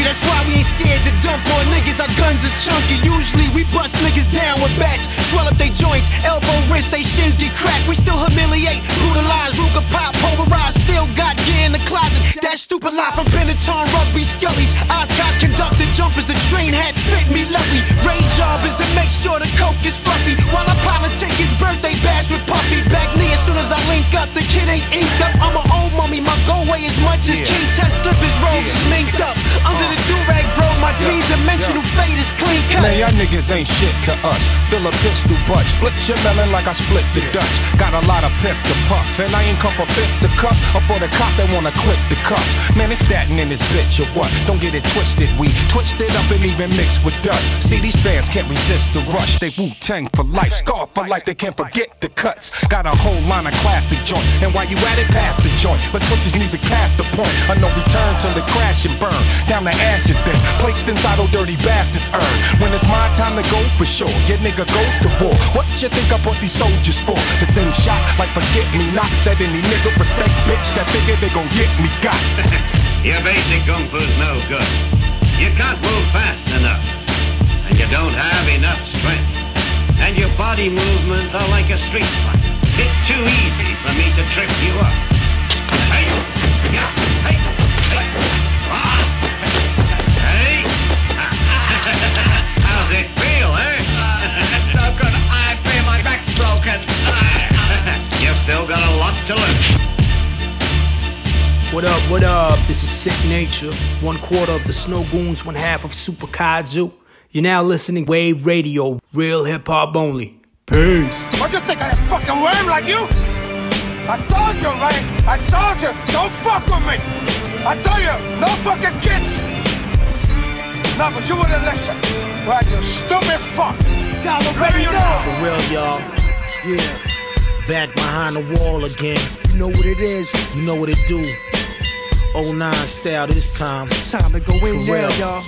hungry, that's why we ain't scared to dump on niggas. Our guns is chunky. Usually we bust niggas down with bats, swell up they joints, elbow, wrist, they shins get cracked. We still humiliate, brutalize, Ruger pop, pulverize. Still got gear in the closet. That stupid lie from Benetton, rugby scullies. Oscars conducted jumpers, the train had fit me lovely. Rain job is to make sure the coke is fluffy. While I politic his birthday bash with Puffy. Back me as soon as I link up, the kid ain't inked up. I'm old mummy, my go way as much as Yeah. King Test slippers robes sminked up. Under the do-rag, bro, my three dimensional fade is clean cut. Man, y'all niggas ain't shit to us. Fill a pistol butt, split your melon like I split the Dutch. Got a lot of piff to puff, and I ain't come for fifth to cuff or for the cop that wanna click the cuffs. Man, it's that in this bitch or what? Don't get it twisted. We twist it up and even mix with dust. See, these fans can't resist the rush. They Wu Tang for life, scar for life. They can't forget the cuts. Got a whole line of classic joint, and while you at it, pass the joint. Let's put this music past the point. A no return till it crash and burn down to ashes. Then placed inside Ol' Dirty Bastard's urn. When it's my time to go for sure, your nigga goes to war. What you think I brought these soldiers for? To send shot like forget me not. That any nigga respect bitch that figure they gon' get me got. [LAUGHS] Your basic kung fu's no good. You can't move fast enough. And you don't have enough strength. And your body movements are like a street fight. It's too easy for me to trip you up. Hey, yeah, hey, hey, still got a lot to learn. What up, what up? This is Sick Nature, one quarter of the Snowgoons, one half of Super Kaiju. You're now listening Wave Radio, real hip hop only. Peace. What you think I am fucking lame like you? I told you, right? I told you, don't fuck with me. I told you, no fucking kids. No, but you wouldn't listen. Right, you stupid fuck. Maybe you know. For real, y'all. Yeah. Back behind the wall again. You know what it is. You know what it do. 09 style this time. It's time to go in real. y'all.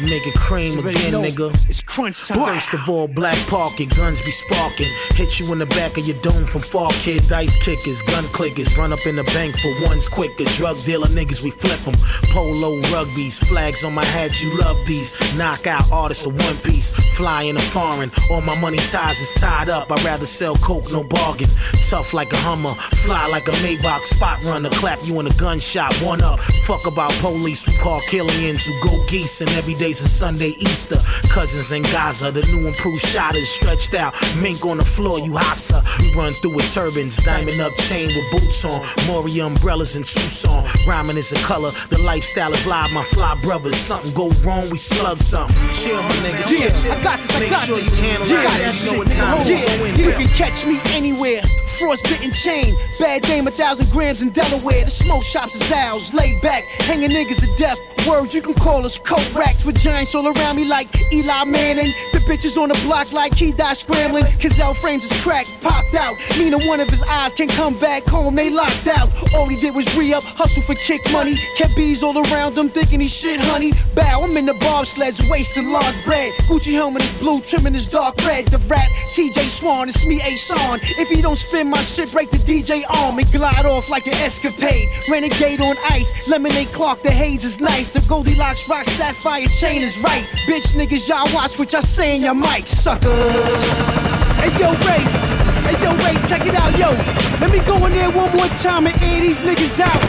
Make it cream again, know. nigga. It's crunch time. First of all, black pocket, guns be sparking. Hit you in the back of your dome from far, kid. Dice kickers, gun clickers. Run up in the bank for ones quicker. Drug dealer niggas, we flip 'em. Polo rugbies, flags on my hat, you love these. Knockout artists of one piece. Fly in a foreign, all my money ties is tied up. I'd rather sell coke, no bargain. Tough like a Hummer, fly like a Maybach. Spot runner, clap you in a gunshot. One up, fuck about police. We call Killians who go geese, and every day's a Sunday Easter. Cousins in Gaza, the new improved shot is stretched out. Mink on the floor, you hassa. We run through with turbans, diamond up chain with boots on. Maury umbrellas in Tucson. Rhyming is a color, the lifestyle is live. My fly brothers, something go wrong, we slug something. Chill, my nigga, chill. Yeah, I got this, I Make got sure this. you handle yeah, it. that's You know what time yeah, you can catch me anywhere. Frostbitten chain, bad dame, a thousand grams in Delaware. The smoke shops is ours, laid back, hanging niggas to death. Word, you can call us coat racks with giants all around me like Eli Manning. The bitches on the block like he died scrambling. Cazal frames is cracked, popped out. Meaning one of his eyes can come back home, they locked out. All he did was re up, hustle for kick money. Kept bees all around him, thinking he shit, honey. Bow, I'm in the bobsleds, wasting large bread. Gucci helmet is blue, trimming is dark red. The rap, TJ Swan, it's me, A Son. If he don't spin my shit, break the DJ arm and glide off like an escapade. Renegade on ice, lemonade clock, the haze is nice. The Goldilocks rock sapphire chain is right. Bitch niggas, y'all watch what y'all say in your mic, suckers. Hey yo, Ray. Hey yo, Ray, check it out, yo. Let me go in there one more time and air these niggas out.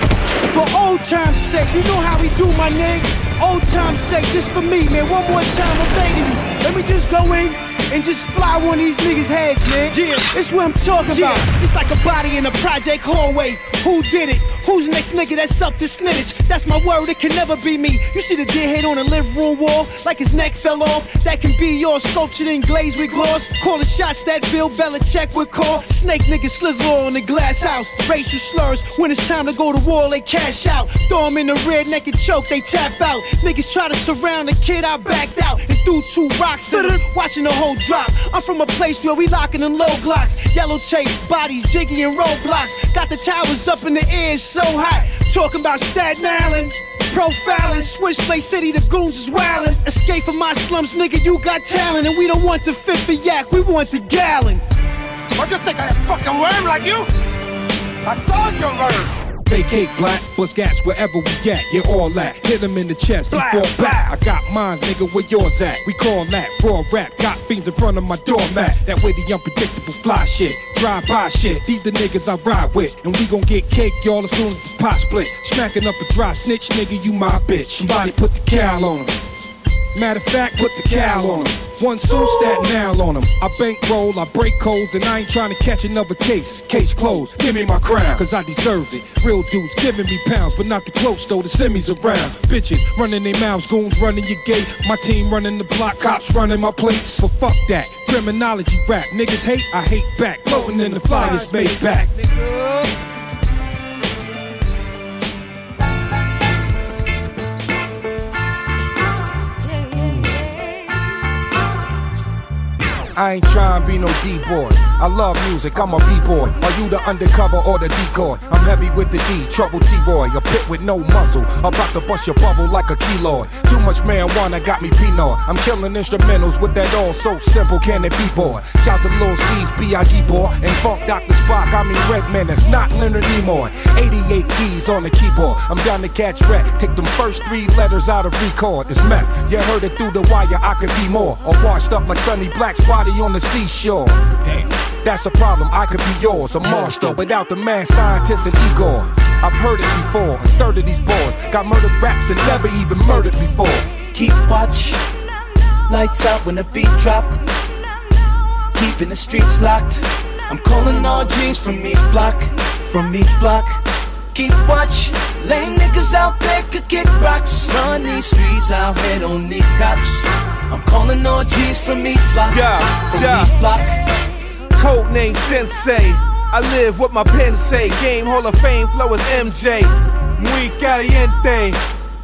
For old time's sake, you know how we do, my nigga. Old time's sake, just for me, man. One more time, I'm begging you. Let me just go in and just fly one of these niggas' heads, man. Yeah, it's what I'm talking about. It's like a body in a project hallway. Who did it? Who's the next nigga that's up to snitch? That's my word, it can never be me. You see the dead head on the living room wall, like his neck fell off. That can be yours, sculptured in glaze with gloss. Call the shots that Bill Belichick would call. Snake niggas slither on the glass house. Racial slurs, when it's time to go to war, they cash out. Throw 'em in the rear naked choke, they tap out. Niggas try to surround the kid, I backed out and threw two rocks at him, watching the whole drop. I'm from a place where we locking in low glocks. Yellow tape, bodies, jiggy and roadblocks. Got the towers up in the air, so hot. Talking about Staten Island. Profiling, Switchblade City, the goons is wildin'. Escape from my slums, nigga, you got talent. And we don't want the fifth of yak, we want the gallon. What you think I am fucking worm like you? I told you worm. Vacate black, bust gats wherever we at. You're all that. Hit them in the chest before back. I got mines, nigga, where yours at? We call that raw rap. Got fiends in front of my doormat. That way the unpredictable fly shit. Drive by shit. These the niggas I ride with. And we gon' get cake, y'all, as soon as the pot split. Smacking up a dry snitch, nigga, you my bitch. Somebody put the cow on him. Matter of fact, put the cow on him. One soon stat now on him. I bankroll, I break codes, and I ain't trying to catch another case. Case closed, give me my crown, cause I deserved it. Real dudes giving me pounds, but not the close though, the semis around. Bitches running their mouths, goons running your gate. My team running the block, cops running my plates. But fuck that, criminology rap. Niggas hate, I hate back. Floating in the flyers made back. I ain't trying to be no D-boy. I love music, I'm a B-boy. Are you the undercover or the decoy? I'm heavy with the D, trouble T-boy. A pit with no muzzle, about to bust your bubble like a keloid. Too much marijuana got me Pinot. I'm killing instrumentals with that all so simple, can it be, boy? Shout to Lil C's, B.I.G. boy. And Funk Dr. Spock, I mean Redman, it's not Leonard Nimoy. 88 keys on the keyboard. I'm down to catch rat. Take them first three letters out of record. It's meth. You heard it through the wire, I could be more. Or washed up like Sonny Black's body on the seashore. Damn. That's a problem, I could be yours. A monster without the mad scientist and Igor. I've heard it before. A third of these boys got murdered raps and never even murdered before. Keep watch, lights out when the beat drop. Keeping the streets locked. I'm calling all G's from each block, from each block. Keep watch, lame niggas out there could kick rocks. Run these streets out here, don't need cops. I'm calling all G's from each block, from yeah. each block. Code name Sensei. I live what my pen say. Game Hall of Fame flow is MJ. Muy caliente.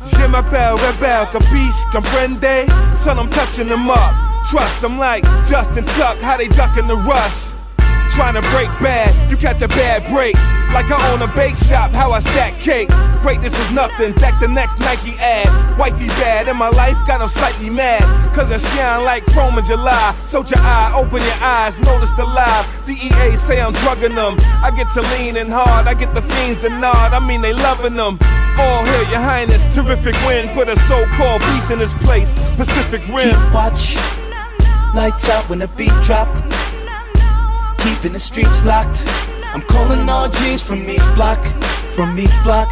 Je m'appelle Rebel, capiche, comprende? Son, I'm touching them up. Trust, I'm like Justin Tuck, how they ducking the rush. Trying to break bad, you catch a bad break. Like I own a bake shop, how I stack cakes. Greatness is nothing, deck the next Nike ad. Wifey bad, and my life got them slightly mad. Cause I shine like chrome in July. So your eye, open your eyes, notice the live. DEA say I'm drugging them. I get to leaning hard, I get the fiends to nod. I mean, they loving them. All here, your highness, terrific win. Put a so called peace in this place. Pacific Rim. Keep watch, lights out when the beat drop. Keeping the streets locked. I'm calling all G's from each block, from each block.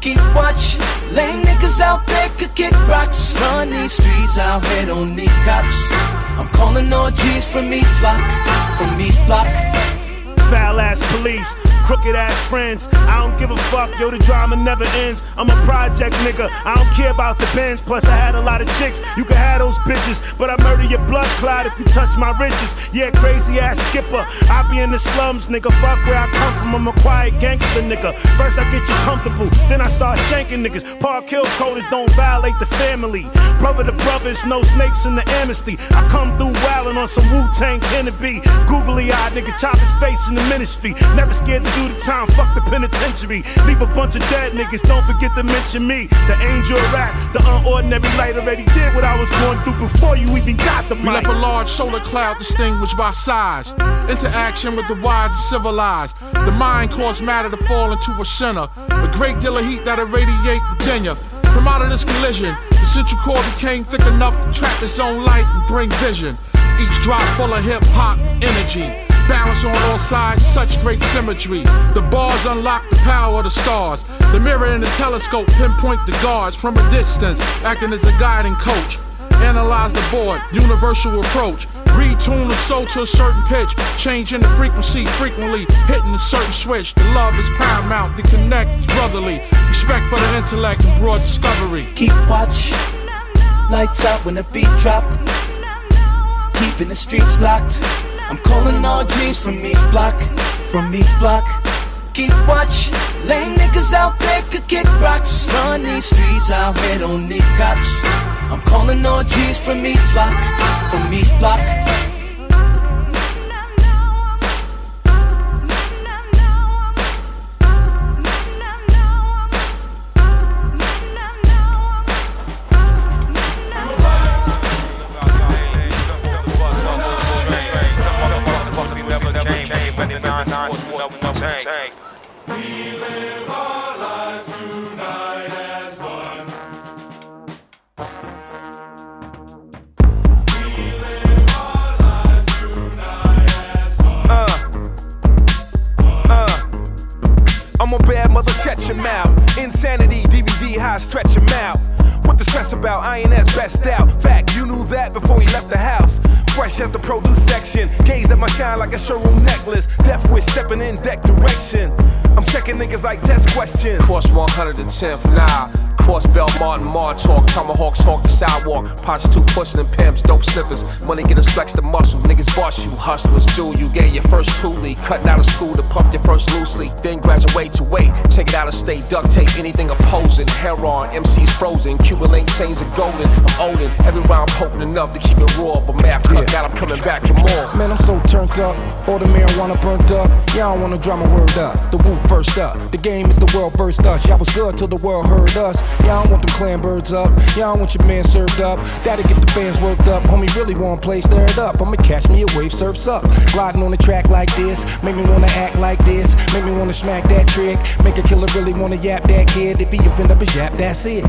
Keep watch, lame niggas out there could kick rocks. Run these streets out here, don't need cops. I'm calling all G's from each block, from each block. Foul ass police, crooked ass friends. I don't give a fuck, yo, the drama never ends. I'm a project nigga, I don't care about the bins. Plus, I had a lot of chicks, you can have those bitches. But I murder your blood clot if you touch my riches. Yeah, crazy ass skipper. I be in the slums, nigga. Fuck where I come from, I'm a quiet gangster nigga. First, I get you comfortable, then I start shanking niggas. Park Hill coders don't violate the family. Brother to brother, it's no snakes in the amnesty. I come through wildin' on some Wu Tang Kennedy. Googly eyed nigga, chop his face in the ministry. Never scared to do the time, fuck the penitentiary. Leave a bunch of dead niggas, don't forget to mention me. The angel rap, the unordinary light already did what I was going through before you even got the We left a large solar cloud distinguished by size. Interaction with the wise and civilized. The mind caused matter to fall into a center. A great deal of heat that irradiate within ya. From out of this collision, the central core became thick enough to trap its own light and bring vision. Each drop full of hip hop energy. Balance on all sides, such great symmetry. The bars unlock the power of the stars. The mirror and the telescope pinpoint the guards from a distance, acting as a guiding coach. Analyze the board, universal approach. Retune the soul to a certain pitch, changing the frequency frequently, hitting a certain switch. The love is paramount, the connect is brotherly. Respect for the intellect and broad discovery. Keep watch, lights out when the beat drop. Keeping the streets locked. I'm calling all G's from each block, from each block. Keep watch, lame niggas out there could kick rocks. On these streets out here don't need cops. I'm calling all G's from each block, from each block. Enough to keep it raw. But math cut got I'm coming back for more. Man, I'm so turned up. All the marijuana burnt up. Yeah, I don't wanna drama word up. The Wu first up. The game is the world first us. Y'all was good till the world heard us. Yeah, I don't want them clan birds up. Yeah, I don't want your man served up. That'll get the fans worked up. Homie really want play stirred up. I'ma catch me a wave surfs up. Gliding on the track like this. Make me wanna act like this. Make me wanna smack that trick. Make a killer really wanna yap that kid. If he open up his yap, that's it.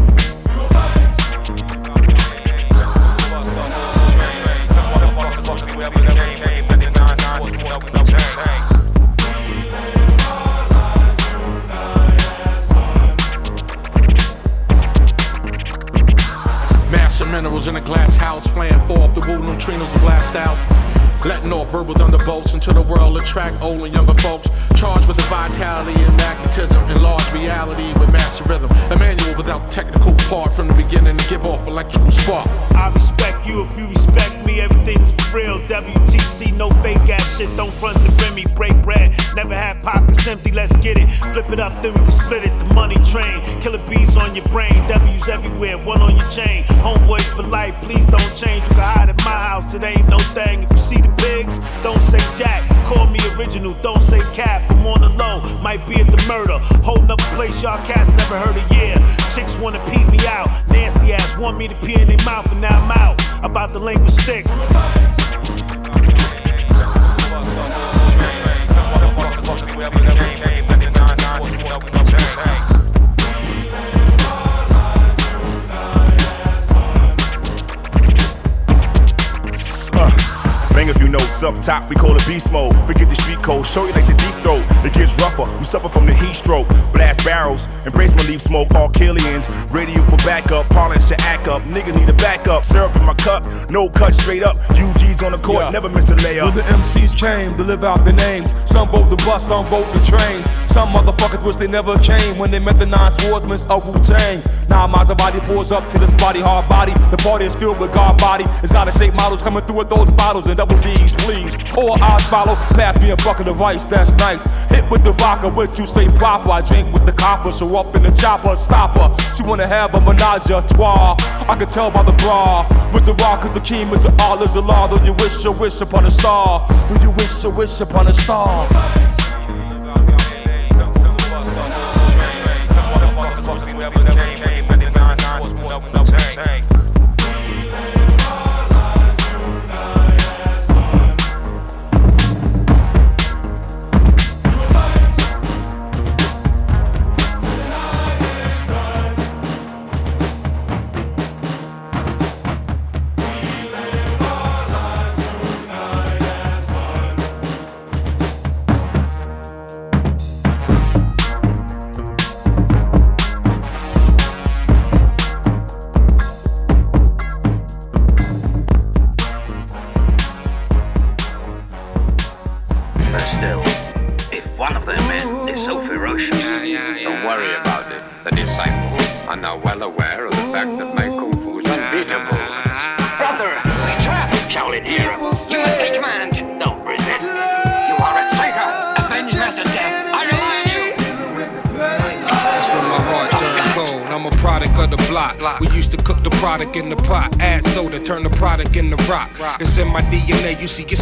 Master minerals in a glass house, playing four off the woo, neutrinos blast out. Letting off verbal thunderbolts into the world, attract old and younger folks. Charged with the vitality and magnetism and large reality with master rhythm. A manual without technical part from the beginning to give off electrical spark. I respect you if you respect me. Everything's for real. WTC, no fake ass shit. Don't front the Remy, break bread. Never had pockets empty. Let's get it. Flip it up, then we can split it. The money train. Killer bees on your brain. W's everywhere. One on your chain. Homeboys for life. Please don't change. You can hide at my house. It ain't no thing. If you see the pigs, don't say Jack. Call me original. Don't say cap. I'm on the low. Might be at the murder. Holding up a place y'all cats never heard of. Yeah. Chicks wanna peep me out. Nasty ass want me to pee in their mouth, and now I'm out. About the linguistics. Uh, bang a few notes up top, we call it beast mode. Forget the street code, show you like the throat. It gets rougher, we suffer from the heat stroke. Blast barrels, embrace my leaf smoke, all killians. Radio for backup, parlance to act up. Niggas need a backup, syrup in my cup, no cut straight up. UG's on the court, Yeah. never miss a layup. Will the MCs change to live out their names? Some vote the bus, some vote the trains. Some motherfuckers wish they never came when they met the nine swordsmen of Wu Tang. Now Maserati pulls up to this body, hard body. The party is filled with God body. It's out of shape models coming through with those bottles and double D's, please. Or odds follow. Pass me a bucket of ice, that's nice. Hit with the vodka, what you say proper. I drink with the copper, show up in the chopper, stopper. She wanna have a menage a trois. I can tell by the bra. With the rock, cause the king is the all is the law. Do you wish a wish upon a star? Do you wish a wish upon a star? Tank.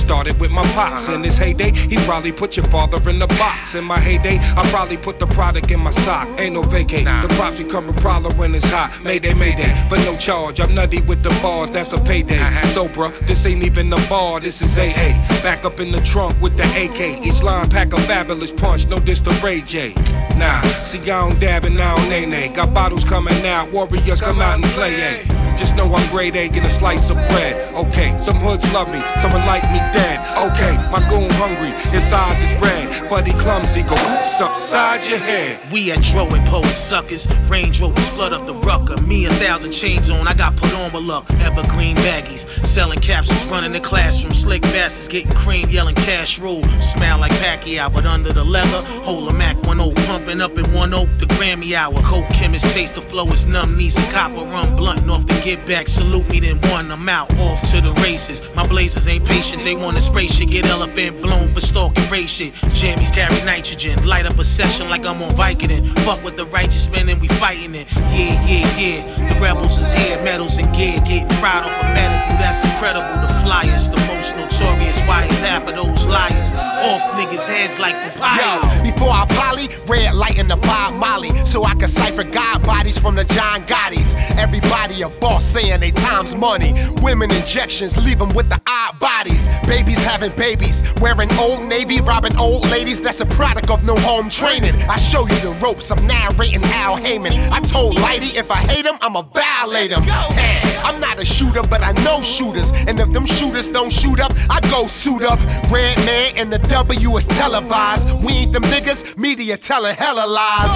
Started with my pops. In his heyday, he probably put your father in the box. In my heyday, I probably put the product in my sock. Ain't no vacate. The props become a problem when it's hot. Mayday, mayday, but no charge. I'm nutty with the bars. That's a payday. Uh-huh. So, bruh, this ain't even a bar. This is AA. Back up in the trunk with the AK. Each line pack a fabulous punch. No diss to Ray J. Nah, see, I don't dab and I don't nay nay. Got bottles coming out. Warriors come out and play. A. Just know I'm grade A, get a slice of bread. Okay, some hoods love me, someone like me dead. Okay, my goon hungry, his eyes is red, Buddy clumsy. Go oops upside your head. We at Dro and Poet Suckers. Range Rovers flood up the rucker. Me a thousand chains on, I got put on with luck. Evergreen baggies, selling capsules, running the classroom. Slick bastards getting cream, yelling cash rule. Smell like Pacquiao, but under the leather. Hold a Mac 1 0, pumping up in one oak, the Grammy hour. Coke chemist taste the flow is numb, knees and copper rum blunt off the get back. Salute me, then one, I'm out, off to the races. My blazers ain't patient, they want spray shit. Get elephant blown for stalking race shit. Jammies carry nitrogen, light up a session like I'm on Vicodin. Fuck with the righteous men and we fighting it. Yeah, yeah, yeah. The rebels is here, medals and gear. Getting fried off a medical, that's incredible. The flyers, the most notorious. Why is half of those liars? Off niggas' heads like papaya. Yo, before I poly, red light in the Bob Molly, so I can cipher God bodies from the John Gottis. Everybody a saying they time's money. Women injections leave them with the odd bodies. Babies having babies, wearing old navy, robbing old ladies. That's a product of no home training. I show you the ropes, I'm narrating Al Heyman. I told Lighty if I hate him, I'ma violate him. Hey, I'm not a shooter, but I know shooters. And if them shooters don't shoot up, I go suit up. Redman and the W is televised. We ain't them niggas, media telling hella lies.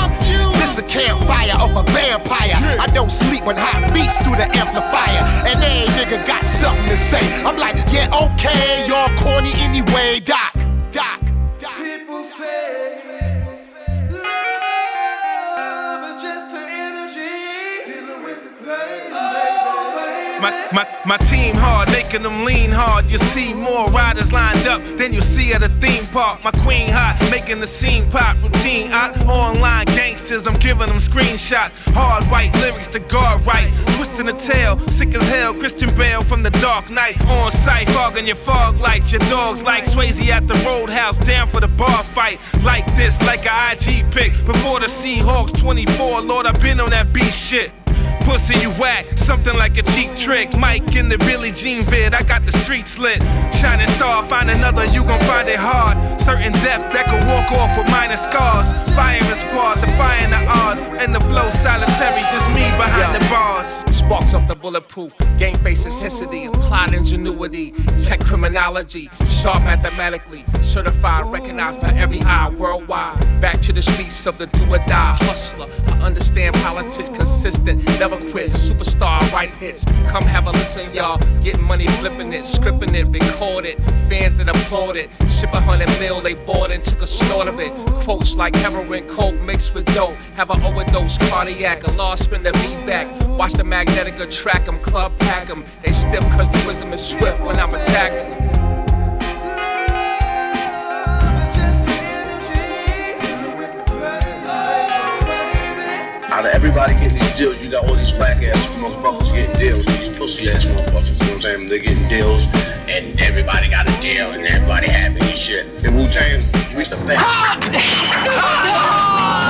This a campfire of a vampire. I don't sleep when hot beats through the amplifier. And every nigga got something to say. I'm like, yeah, okay, y'all corny anyway, Doc. Doc. People say My, my, team hard, making them lean hard. You see more riders lined up than you see at a theme park. My queen hot, making the scene pop. Routine out, online gangsters, I'm giving them screenshots. Hard white lyrics to guard right. Twisting the tail, sick as hell. Christian Bale from the Dark Knight. On site, fogging your fog lights. Your dogs like Swayze at the roadhouse, down for the bar fight. Like this, like a IG pick. Before the Seahawks 24, Lord, I've been on that beat shit. Pussy, you whack, something like a cheap trick. Mike in the Billie Jean vid, I got the streets lit. Shining star, find another, you gon' find it hard. Certain depth that could walk off with minor scars. Firing squad, defying the odds. And the flow solitary, just me behind the bars. Sparks up the bulletproof, game face intensity, applied ingenuity, tech criminology, sharp mathematically, certified, recognized by every eye worldwide. Back to the streets of the do or die hustler. I understand politics consistent, never quit. Superstar, write hits. Come have a listen, y'all. Getting money, flipping it, scripting it, record it. Fans that applaud it. Ship a hundred mil, they bought and took a snort of it. Quotes like heroin, coke mixed with dope. Have an overdose, cardiac, a lost spin the beat back. Watch the magnetic track 'em, club pack 'em. They stiff cause the wisdom is swift when I'm attacking 'em. Out of everybody getting these deals, you got all these black ass motherfuckers getting deals. These pussy ass motherfuckers, you know what I'm saying? They're getting deals, and everybody got a deal, and everybody happy and shit. In Wu Tang, we the best. Ah!